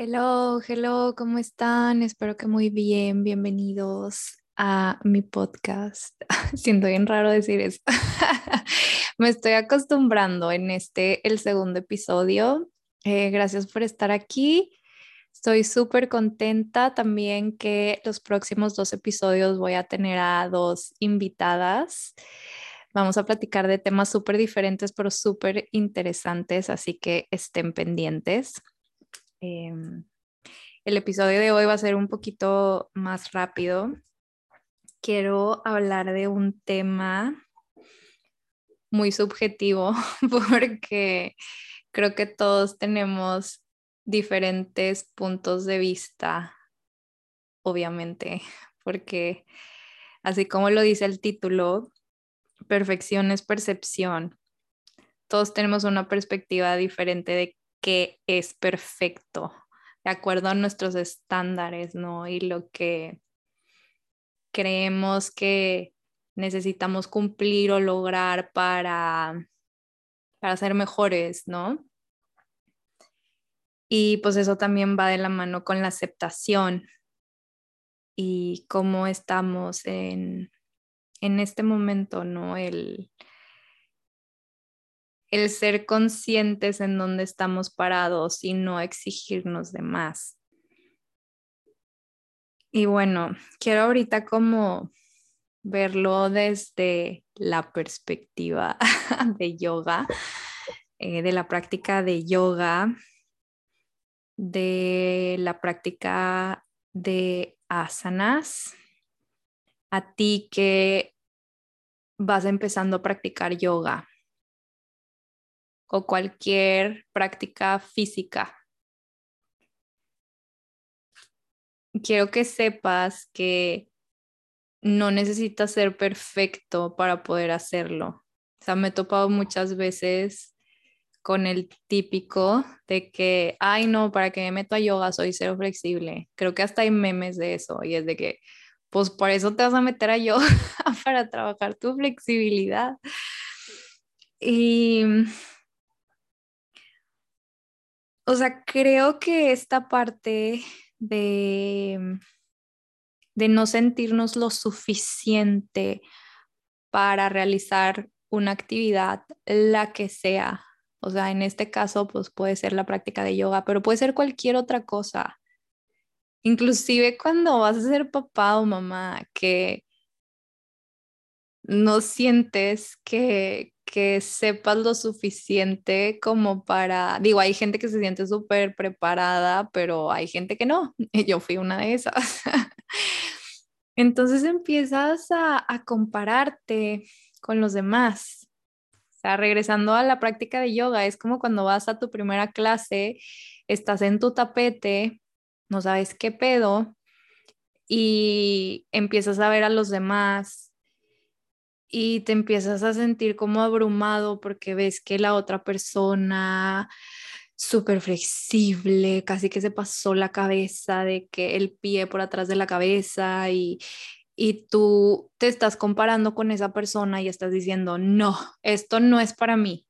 Hello, hello, ¿cómo están? Espero que muy bien. Bienvenidos a mi podcast. Siento bien raro decir eso. Me estoy acostumbrando en este, el segundo episodio. Eh, gracias por estar aquí. Estoy súper contenta también que los próximos dos episodios voy a tener a dos invitadas. Vamos a platicar de temas súper diferentes, pero súper interesantes, así que estén pendientes. Em, el episodio de hoy va a ser un poquito más rápido. Quiero hablar de un tema muy subjetivo porque creo que todos tenemos diferentes puntos de vista, obviamente, porque así como lo dice el título, perfección es percepción. Todos tenemos una perspectiva diferente de que es perfecto, de acuerdo a nuestros estándares, ¿no? Y lo que creemos que necesitamos cumplir o lograr para, para ser mejores, ¿no? Y pues eso también va de la mano con la aceptación y cómo estamos en, en este momento, ¿no? El, el ser conscientes en dónde estamos parados y no exigirnos de más. Y bueno, quiero ahorita como verlo desde la perspectiva de yoga, eh, de la práctica de yoga, de la práctica de asanas. A ti que vas empezando a practicar yoga, o cualquier práctica física. Quiero que sepas que no necesitas ser perfecto para poder hacerlo. O sea, me he topado muchas veces con el típico de que, ay, no, para que me meto a yoga soy cero flexible. Creo que hasta hay memes de eso y es de que, pues por eso te vas a meter a yoga para trabajar tu flexibilidad. Y o sea, creo que esta parte de, de no sentirnos lo suficiente para realizar una actividad, la que sea. O sea, en este caso, pues puede ser la práctica de yoga, pero puede ser cualquier otra cosa. Inclusive cuando vas a ser papá o mamá, que no sientes que, que sepas lo suficiente como para, digo, hay gente que se siente súper preparada, pero hay gente que no. Yo fui una de esas. Entonces empiezas a, compararte con los demás. O sea, regresando a la práctica de yoga, es como cuando vas a tu primera clase, estás en tu tapete, no sabes qué pedo, y empiezas a ver a los demás y te empiezas a sentir como abrumado porque ves que la otra persona súper flexible, casi que se pasó la cabeza de que el pie por atrás de la cabeza y, y tú te estás comparando con esa persona y estás diciendo, no, esto no es para mí.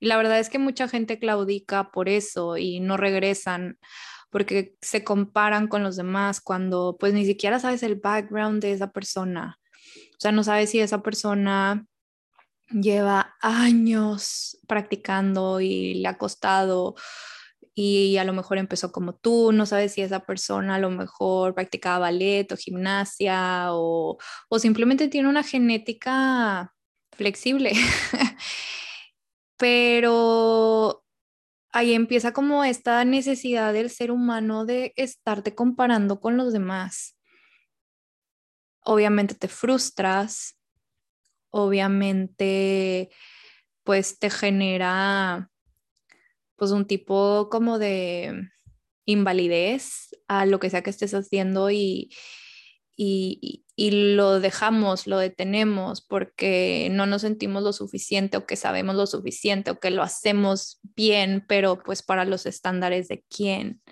Y la verdad es que mucha gente claudica por eso y no regresan porque se comparan con los demás cuando pues ni siquiera sabes el background de esa persona o sea, no sabes si esa persona lleva años practicando y le ha costado y a lo mejor empezó como tú, no sabes si esa persona a lo mejor practicaba ballet o gimnasia o, o simplemente tiene una genética flexible. Pero ahí empieza como esta necesidad del ser humano de estarte comparando con los demás obviamente te frustras, obviamente pues te genera pues un tipo como de invalidez a lo que sea que estés haciendo y, y, y, lo dejamos, lo detenemos porque no nos sentimos lo suficiente o que sabemos lo suficiente o que lo hacemos bien, pero pues para los estándares de quién.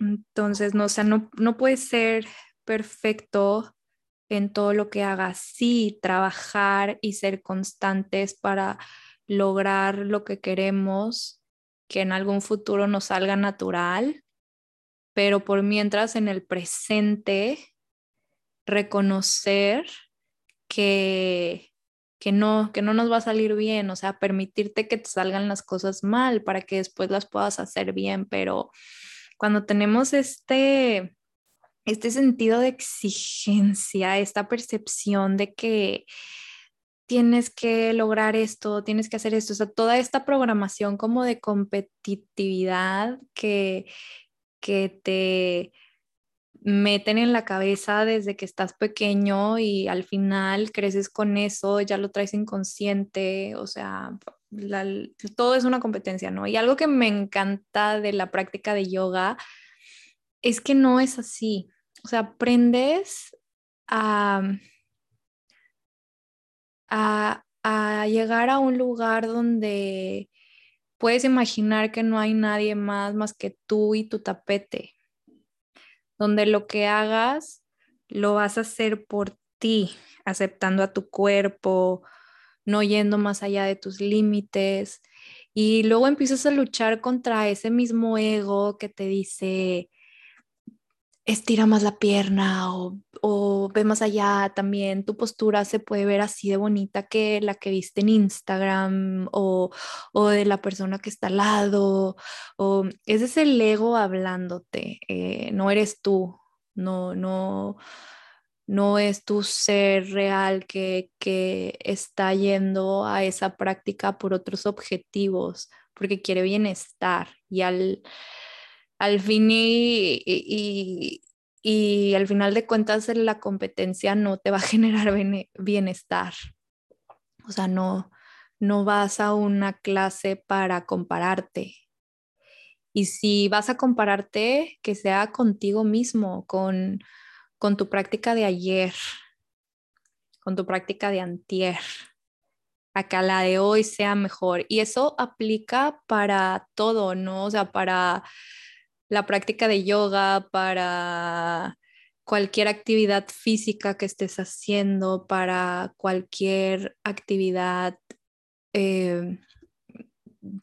Entonces, no, o sea, no, no puede ser perfecto en todo lo que hagas. Sí, trabajar y ser constantes para lograr lo que queremos, que en algún futuro nos salga natural, pero por mientras en el presente reconocer que, que no, que no nos va a salir bien, o sea, permitirte que te salgan las cosas mal para que después las puedas hacer bien, pero cuando tenemos este, este sentido de exigencia, esta percepción de que tienes que lograr esto, tienes que hacer esto, o sea, toda esta programación como de competitividad que, que te meten en la cabeza desde que estás pequeño y al final creces con eso, ya lo traes inconsciente, o sea, todo es una competencia, ¿no? Y algo que me encanta de la práctica de yoga es que no es así, o sea, aprendes a, a, llegar a un lugar donde puedes imaginar que no hay nadie más más que tú y tu tapete donde lo que hagas lo vas a hacer por ti, aceptando a tu cuerpo, no yendo más allá de tus límites. Y luego empiezas a luchar contra ese mismo ego que te dice, estira más la pierna o, o, ve más allá también. Tu postura se puede ver así de bonita que la que viste en Instagram o, o de la persona que está al lado. O ese es el ego hablándote, eh, no eres tú, no, no, no es tu ser real que, que está yendo a esa práctica por otros objetivos, porque quiere bienestar y al al fin y, y, al final de cuentas la competencia no te va a generar bienestar. O sea, no, no vas a una clase para compararte. Y si vas a compararte, que sea contigo mismo, con, con tu práctica de ayer, con tu práctica de antier, a que la de hoy sea mejor. Y eso aplica para todo, ¿no? O sea, para la práctica de yoga, para cualquier actividad física que estés haciendo, para cualquier actividad, eh,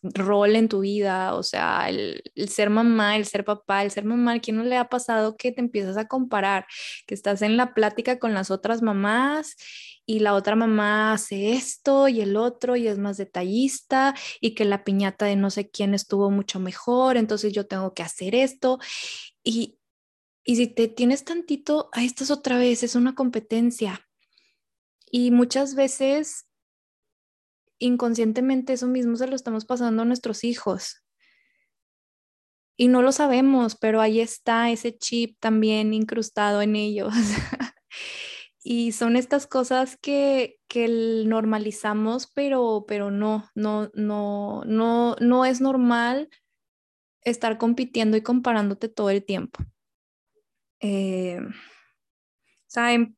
rol en tu vida, o sea, el, ser mamá, el ser papá, el ser mamá, ¿quién no le ha pasado que te empiezas a comparar, que estás en la plática con las otras mamás y la otra mamá hace esto y el otro y es más detallista y que la piñata de no sé quién estuvo mucho mejor, entonces yo tengo que hacer esto y, y si te tienes tantito, a estas otra vez, es una competencia. Y muchas veces inconscientemente eso mismo se lo estamos pasando a nuestros hijos. Y no lo sabemos, pero ahí está ese chip también incrustado en ellos. y son estas cosas que, que normalizamos, pero, pero no, no, no, no, no es normal estar compitiendo y comparándote todo el tiempo. Eh, em,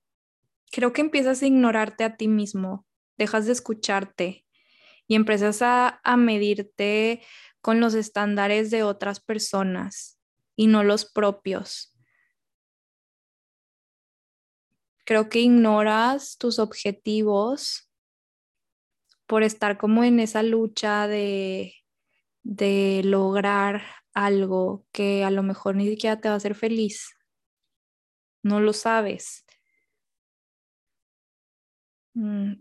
creo que empiezas a ignorarte a ti mismo, dejas de escucharte y empiezas a, a medirte con los estándares de otras personas y no los propios. Creo que ignoras tus objetivos por estar como en esa lucha de, de lograr algo que a lo mejor ni siquiera te va a hacer feliz. No lo sabes. Mm.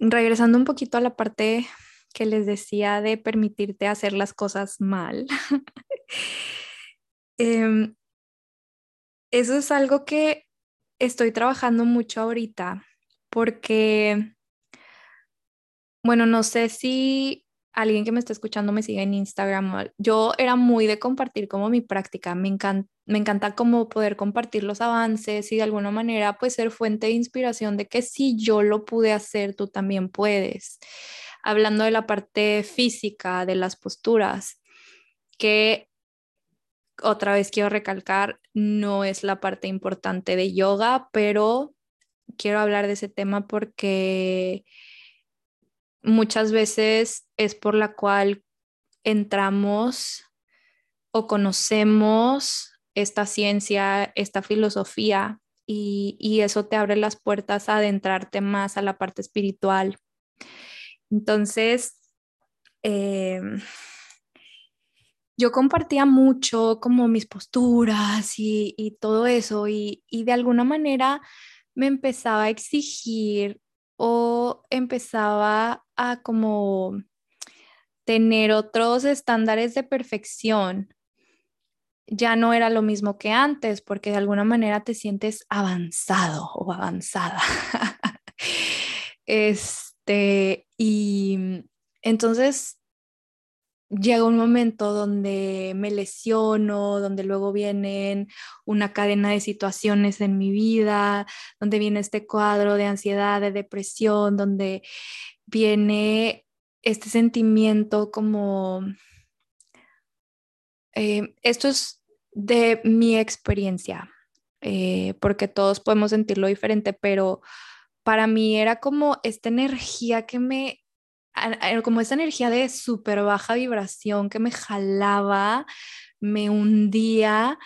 Regresando un poquito a la parte que les decía de permitirte hacer las cosas mal. Em, eso es algo que estoy trabajando mucho ahorita porque, bueno, no sé si alguien que me está escuchando me sigue en Instagram. Yo era muy de compartir como mi práctica. Me encanta, me como poder compartir los avances y de alguna manera pues ser fuente de inspiración de que si yo lo pude hacer, tú también puedes. Hablando de la parte física, de las posturas, que otra vez quiero recalcar, no es la parte importante de yoga, pero quiero hablar de ese tema porque muchas veces es por la cual entramos o conocemos esta ciencia, esta filosofía, y, eso te abre las puertas a adentrarte más a la parte espiritual. Entonces, eh, yo compartía mucho como mis posturas y, todo eso y, y de alguna manera me empezaba a exigir o empezaba a como tener otros estándares de perfección. Ya no era lo mismo que antes, porque de alguna manera te sientes avanzado o avanzada. este, y entonces llega un momento donde me lesiono, donde luego vienen una cadena de situaciones en mi vida, donde viene este cuadro de ansiedad, de depresión, donde viene este sentimiento como... Eh, esto es de mi experiencia, eh, porque todos podemos sentirlo diferente, pero para mí era como esta energía que me como esa energía de súper baja vibración que me jalaba, me hundía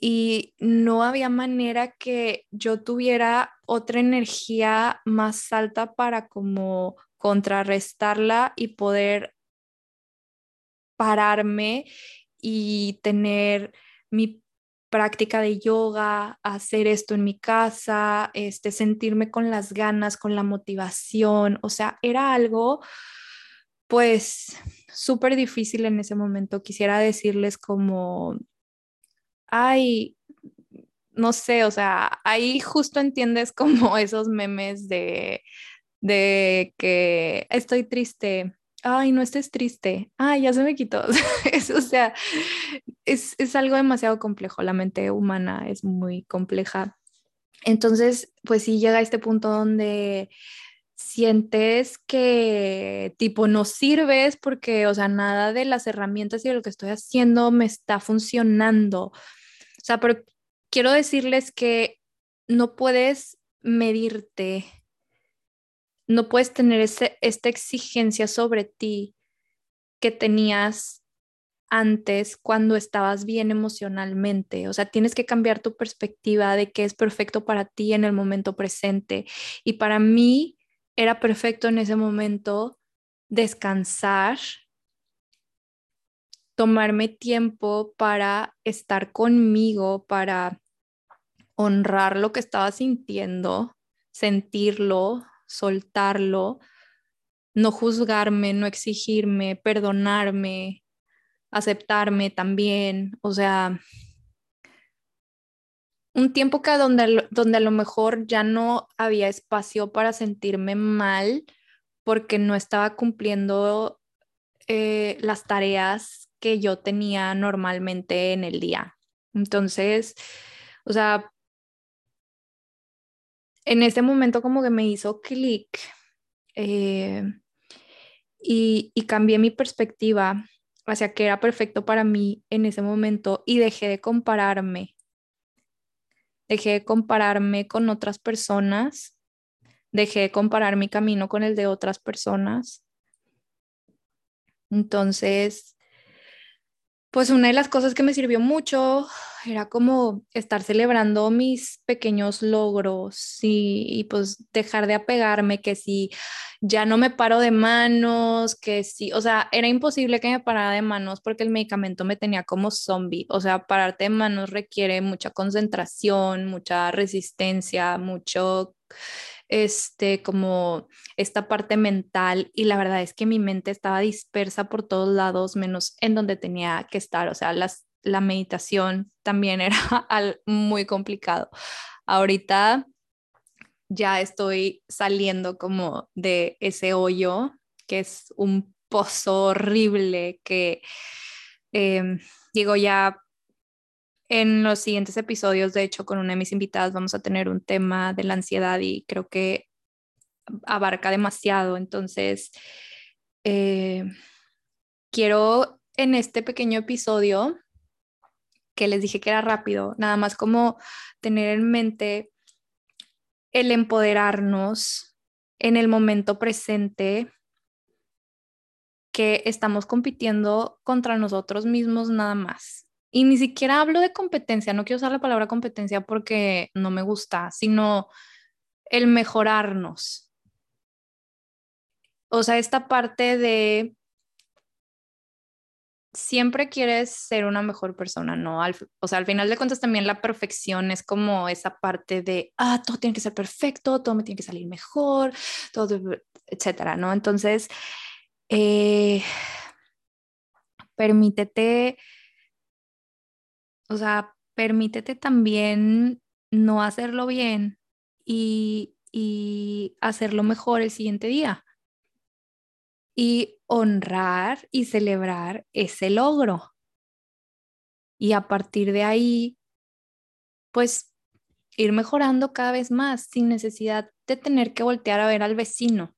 y no había manera que yo tuviera otra energía más alta para como contrarrestarla y poder pararme y tener mi práctica de yoga, hacer esto en mi casa, este, sentirme con las ganas, con la motivación, o sea, era algo pues súper difícil en ese momento. Quisiera decirles como, ay, no sé, o sea, ahí justo entiendes como esos memes de, de que estoy triste, ay, no estés triste, ay, ya se me quitó. o sea, es, es algo demasiado complejo, la mente humana es muy compleja. Entonces, pues sí llega a este punto donde sientes que tipo no sirves porque, o sea, nada de las herramientas y de lo que estoy haciendo me está funcionando. O sea, pero quiero decirles que no puedes medirte no puedes tener esta exigencia sobre ti que tenías antes cuando estabas bien emocionalmente. O sea, tienes que cambiar tu perspectiva de qué es perfecto para ti en el momento presente. Y para mí era perfecto en ese momento descansar, tomarme tiempo para estar conmigo, para honrar lo que estaba sintiendo, sentirlo, soltarlo, no juzgarme, no exigirme, perdonarme, aceptarme también, o sea, un tiempo que donde, donde a lo mejor ya no había espacio para sentirme mal porque no estaba cumpliendo eh, las tareas que yo tenía normalmente en el día. Entonces, o sea, en ese momento como que me hizo clic eh, y, y cambié mi perspectiva hacia que era perfecto para mí en ese momento y dejé de compararme. Dejé de compararme con otras personas, dejé de comparar mi camino con el de otras personas. Entonces, pues una de las cosas que me sirvió mucho era como estar celebrando mis pequeños logros y, pues dejar de apegarme que si ya no me paro de manos, que si, o sea, era imposible que me parara de manos porque el medicamento me tenía como zombie, o sea, pararte de manos requiere mucha concentración, mucha resistencia, mucho este, como esta parte mental y la verdad es que mi mente estaba dispersa por todos lados menos en donde tenía que estar, o sea, las, la meditación también era muy complicado. Ahorita ya estoy saliendo como de ese hoyo que es un pozo horrible que em, digo ya en los siguientes episodios, de hecho, con una de mis invitadas vamos a tener un tema de la ansiedad y creo que abarca demasiado. Entonces, eh, quiero en este pequeño episodio que les dije que era rápido, nada más como tener en mente el empoderarnos en el momento presente que estamos compitiendo contra nosotros mismos nada más. Y ni siquiera hablo de competencia, no quiero usar la palabra competencia porque no me gusta, sino el mejorarnos. O sea, esta parte de siempre quieres ser una mejor persona, ¿no? o sea, al final de cuentas también la perfección es como esa parte de, ah, todo tiene que ser perfecto, todo me tiene que salir mejor, todo, etcétera, ¿no? Entonces, eh, permítete, o sea, permítete también no hacerlo bien y, y hacerlo mejor el siguiente día y honrar y celebrar ese logro. Y a partir de ahí, pues ir mejorando cada vez más sin necesidad de tener que voltear a ver al vecino.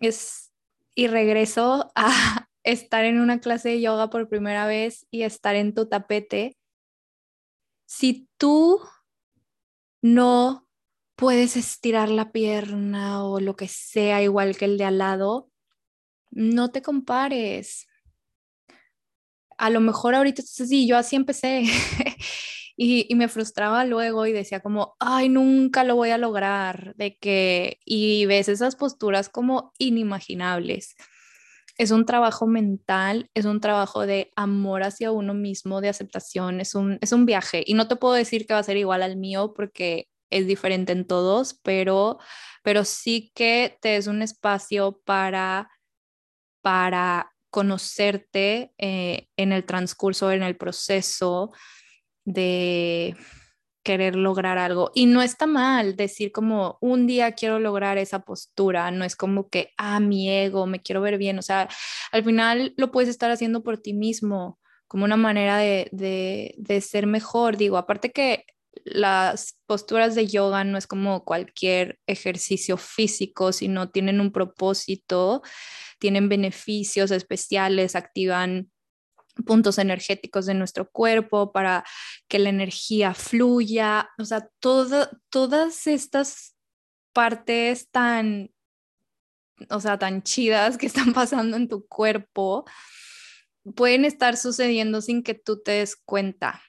Es, y regreso a estar en una clase de yoga por primera vez y estar en tu tapete. Si tú no puedes estirar la pierna o lo que sea igual que el de al lado, no te compares. A lo mejor ahorita sí, yo así empecé y, y, me frustraba luego y decía como, ay, nunca lo voy a lograr, de que, y ves esas posturas como inimaginables. Es un trabajo mental, es un trabajo de amor hacia uno mismo, de aceptación, es un, es un viaje. Y no te puedo decir que va a ser igual al mío porque es diferente en todos, pero, pero sí que te es un espacio para, para conocerte eh, en el transcurso, en el proceso de querer lograr algo. Y no está mal decir como un día quiero lograr esa postura, no es como que, ah, mi ego, me quiero ver bien, o sea, al final lo puedes estar haciendo por ti mismo como una manera de, de, ser mejor. Digo, aparte que las posturas de yoga no es como cualquier ejercicio físico, sino tienen un propósito, tienen beneficios especiales, activan puntos energéticos de nuestro cuerpo para que la energía fluya, o sea, todas estas partes tan, o sea, tan chidas que están pasando en tu cuerpo pueden estar sucediendo sin que tú te des cuenta.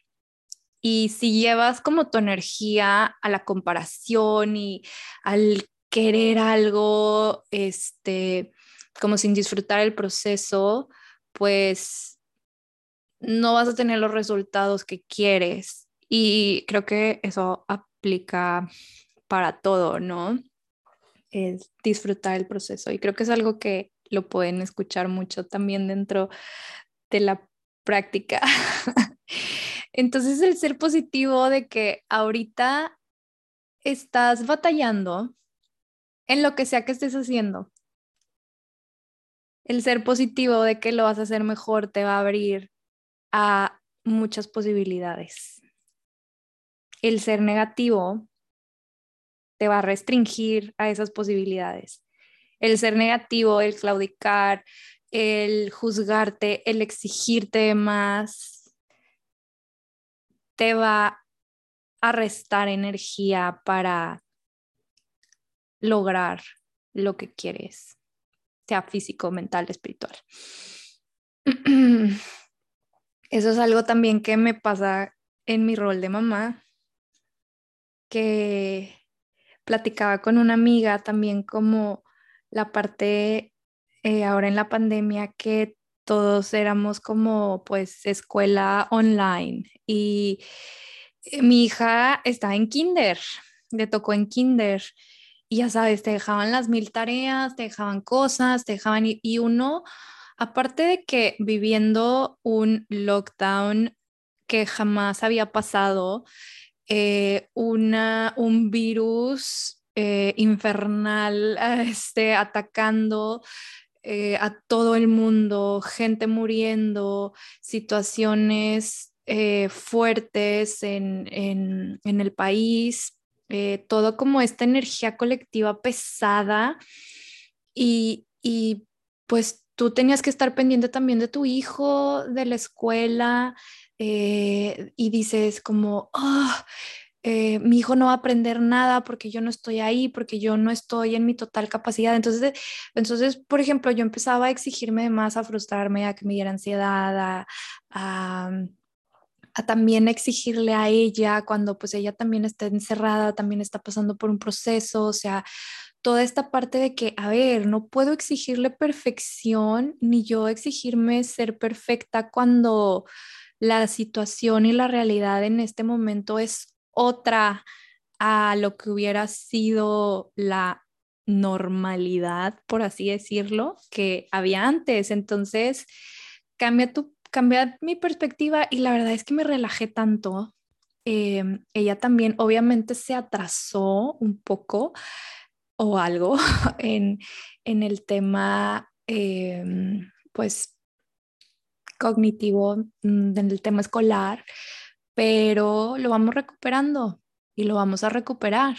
Y si llevas como tu energía a la comparación y al querer algo, este, como sin disfrutar el proceso, pues no vas a tener los resultados que quieres. Y creo que eso aplica para todo, ¿no? Es disfrutar el proceso. Y creo que es algo que lo pueden escuchar mucho también dentro de la práctica. Entonces el ser positivo de que ahorita estás batallando en lo que sea que estés haciendo. El ser positivo de que lo vas a hacer mejor te va a abrir a muchas posibilidades. El ser negativo te va a restringir a esas posibilidades. El ser negativo, el claudicar, el juzgarte, el exigirte más, te va a restar energía para lograr lo que quieres, sea físico, mental, espiritual. Eso es algo también que me pasa en mi rol de mamá, que platicaba con una amiga también como la parte eh, ahora en la pandemia que todos éramos como pues escuela online y eh, mi hija está en kinder, le tocó en kinder y ya sabes, te dejaban las mil tareas, te dejaban cosas, te dejaban y, uno, aparte de que viviendo un lockdown que jamás había pasado, eh, una, un virus eh, infernal este, atacando eh, a todo el mundo, gente muriendo, situaciones fuertes en, el país, todo como esta energía colectiva pesada y, pues tú tenías que estar pendiente también de tu hijo, de la escuela y dices como, ah, eh, mi hijo no va a aprender nada porque yo no estoy ahí, porque yo no estoy en mi total capacidad. Entonces, entonces por ejemplo, yo empezaba a exigirme más, a frustrarme, a que me diera ansiedad, a, a, también exigirle a ella cuando pues ella también está encerrada, también está pasando por un proceso, o sea, toda esta parte de que, a ver, no puedo exigirle perfección ni yo exigirme ser perfecta cuando la situación y la realidad en este momento es otra a lo que hubiera sido la normalidad, por así decirlo, que había antes. Entonces, cambia tu cambia mi perspectiva y la verdad es que me relajé tanto. Em, ella también obviamente se atrasó un poco o algo en, en el tema, em, pues, cognitivo, mm, en el tema escolar, pero lo vamos recuperando y lo vamos a recuperar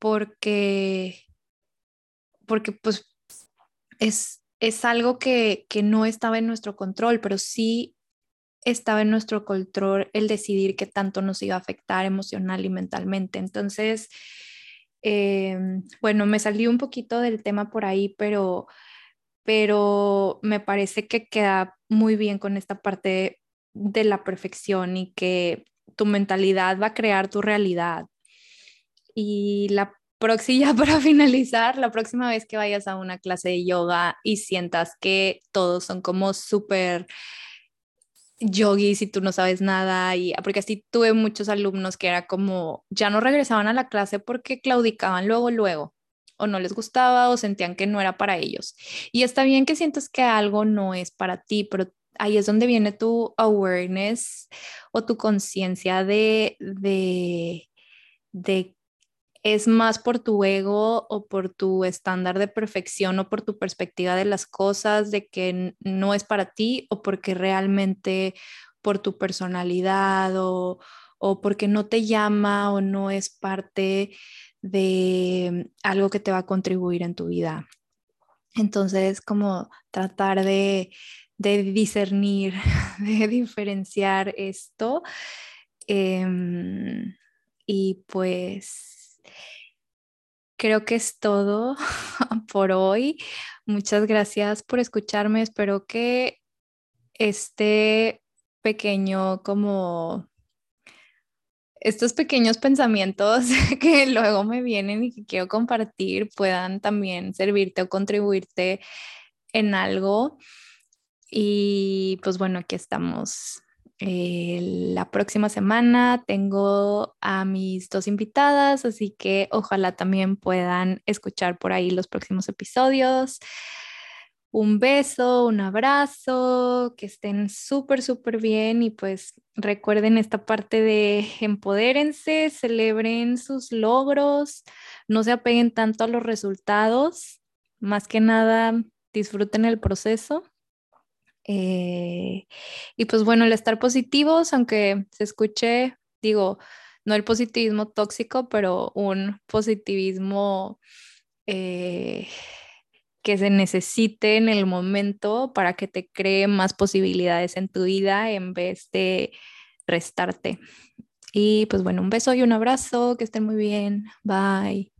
porque, porque pues es, es algo que, que no estaba en nuestro control, pero sí estaba en nuestro control el decidir qué tanto nos iba a afectar emocional y mentalmente. Entonces, em, bueno, me salí un poquito del tema por ahí, pero, pero me parece que queda muy bien con esta parte de la perfección y que tu mentalidad va a crear tu realidad. Y la próxima, para finalizar, la próxima vez que vayas a una clase de yoga y sientas que todos son como súper yogis y tú no sabes nada y porque así tuve muchos alumnos que era como ya no regresaban a la clase porque claudicaban luego luego o no les gustaba o sentían que no era para ellos. Y está bien que sientas que algo no es para ti, pero ahí es donde viene tu awareness o tu conciencia de, de, de es más por tu ego o por tu estándar de perfección o por tu perspectiva de las cosas, de que no es para ti o porque realmente por tu personalidad o, o porque no te llama o no es parte de algo que te va a contribuir en tu vida. Entonces, como tratar de, de discernir, de diferenciar esto. Em, y pues creo que es todo por hoy. Muchas gracias por escucharme. Espero que este pequeño como estos pequeños pensamientos que luego me vienen y que quiero compartir puedan también servirte o contribuirte en algo. Y pues bueno, aquí estamos eh, la próxima semana tengo a mis dos invitadas, así que ojalá también puedan escuchar por ahí los próximos episodios. Un beso, un abrazo, que estén súper, súper bien y pues recuerden esta parte de empodérense, celebren sus logros, no se apeguen tanto a los resultados, más que nada disfruten el proceso eh, y pues bueno, el estar positivos, aunque se escuche, digo, no el positivismo tóxico, pero un positivismo eh, que se necesite en el momento para que te cree más posibilidades en tu vida en vez de restarte. Y pues bueno, un beso y un abrazo, que estén muy bien. Bye.